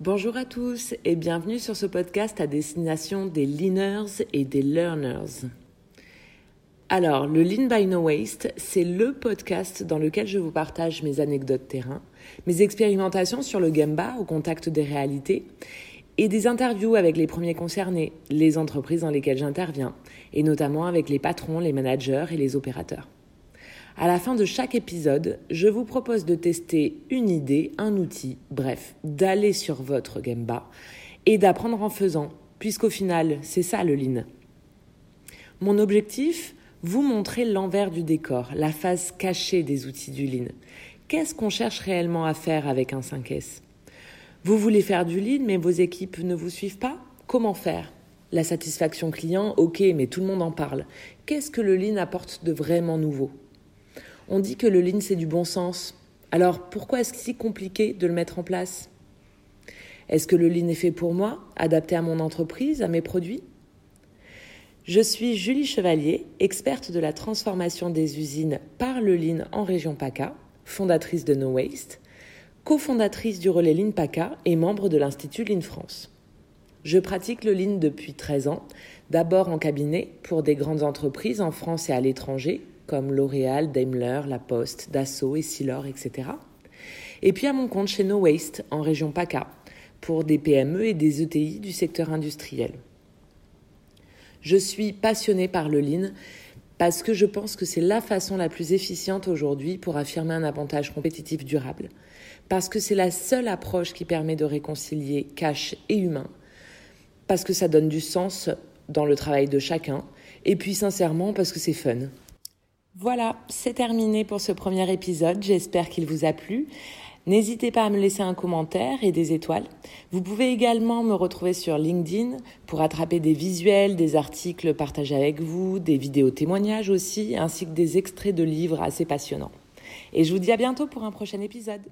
Bonjour à tous et bienvenue sur ce podcast à destination des leaners et des learners. Alors, le Lean by No Waste, c'est le podcast dans lequel je vous partage mes anecdotes terrain, mes expérimentations sur le Gamba au contact des réalités et des interviews avec les premiers concernés, les entreprises dans lesquelles j'interviens, et notamment avec les patrons, les managers et les opérateurs. À la fin de chaque épisode, je vous propose de tester une idée, un outil, bref, d'aller sur votre Gamba et d'apprendre en faisant, puisqu'au final, c'est ça le lean. Mon objectif, vous montrer l'envers du décor, la face cachée des outils du lean. Qu'est-ce qu'on cherche réellement à faire avec un 5S Vous voulez faire du lean, mais vos équipes ne vous suivent pas? Comment faire? La satisfaction client, ok, mais tout le monde en parle. Qu'est-ce que le lean apporte de vraiment nouveau? On dit que le lean, c'est du bon sens. Alors pourquoi est-ce si compliqué de le mettre en place? Est-ce que le lean est fait pour moi, adapté à mon entreprise, à mes produits? Je suis Julie Chevalier, experte de la transformation des usines par le Lean en région PACA, fondatrice de No Waste, cofondatrice du relais Lean PACA et membre de l'Institut Lean France. Je pratique le Lean depuis 13 ans, d'abord en cabinet pour des grandes entreprises en France et à l'étranger, comme L'Oréal, Daimler, La Poste, Dassault, Essilor, etc. Et puis à mon compte chez No Waste, en région PACA, pour des PME et des ETI du secteur industriel. Je suis passionnée par le lean parce que je pense que c'est la façon la plus efficiente aujourd'hui pour affirmer un avantage compétitif durable. Parce que c'est la seule approche qui permet de réconcilier cash et humain. Parce que ça donne du sens dans le travail de chacun. Et puis sincèrement parce que c'est fun. Voilà, c'est terminé pour ce premier épisode. J'espère qu'il vous a plu. N'hésitez pas à me laisser un commentaire et des étoiles. Vous pouvez également me retrouver sur LinkedIn pour attraper des visuels, des articles partagés avec vous, des vidéos témoignages aussi, ainsi que des extraits de livres assez passionnants. Et je vous dis à bientôt pour un prochain épisode.